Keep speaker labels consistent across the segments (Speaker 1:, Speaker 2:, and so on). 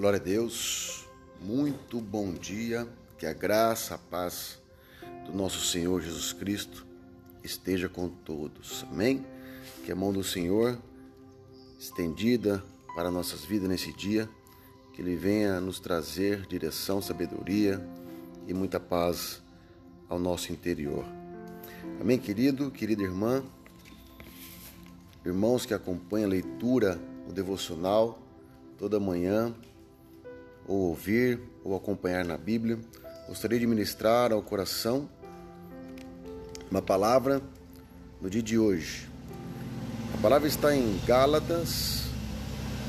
Speaker 1: Glória a Deus, muito bom dia, que a graça, a paz do nosso Senhor Jesus Cristo esteja com todos, amém? Que a mão do Senhor estendida para nossas vidas nesse dia, que Ele venha nos trazer direção, sabedoria e muita paz ao nosso interior. Amém, querido, querida irmã, irmãos que acompanham a leitura, o devocional toda manhã, ou ouvir, ou acompanhar na Bíblia, gostaria de ministrar ao coração uma palavra no dia de hoje. A palavra está em Gálatas,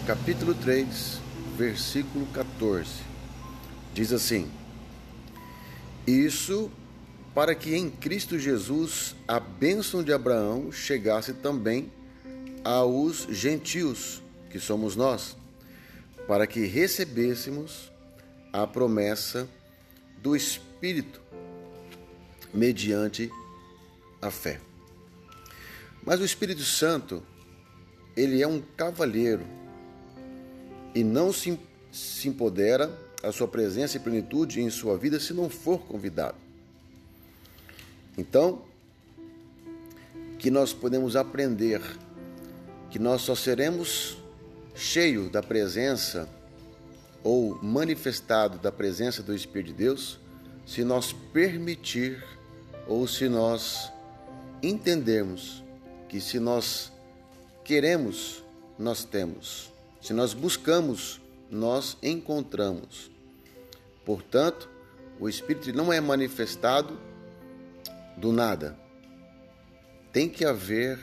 Speaker 1: capítulo 3, versículo 14. Diz assim: Isso para que em Cristo Jesus a bênção de Abraão chegasse também aos gentios, que somos nós, para que recebêssemos a promessa do Espírito mediante a fé. Mas o Espírito Santo, ele é um cavalheiro e não se, se empodera a sua presença e plenitude em sua vida se não for convidado. Então, que nós podemos aprender que nós só seremos cheio da presença ou manifestado da presença do Espírito de Deus se nós permitir ou se nós entendermos que se nós queremos, nós temos. Se nós buscamos, nós encontramos. Portanto, o Espírito não é manifestado do nada. Tem que haver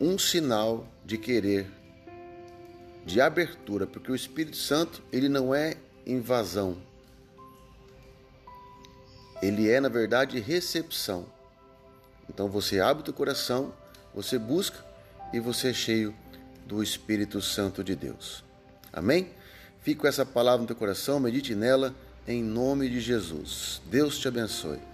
Speaker 1: um sinal de querer, de abertura, porque o Espírito Santo, ele não é invasão. Ele é, na verdade, recepção. Então você abre o teu coração, você busca e você é cheio do Espírito Santo de Deus. Amém? Com essa palavra no teu coração, medite nela em nome de Jesus. Deus te abençoe.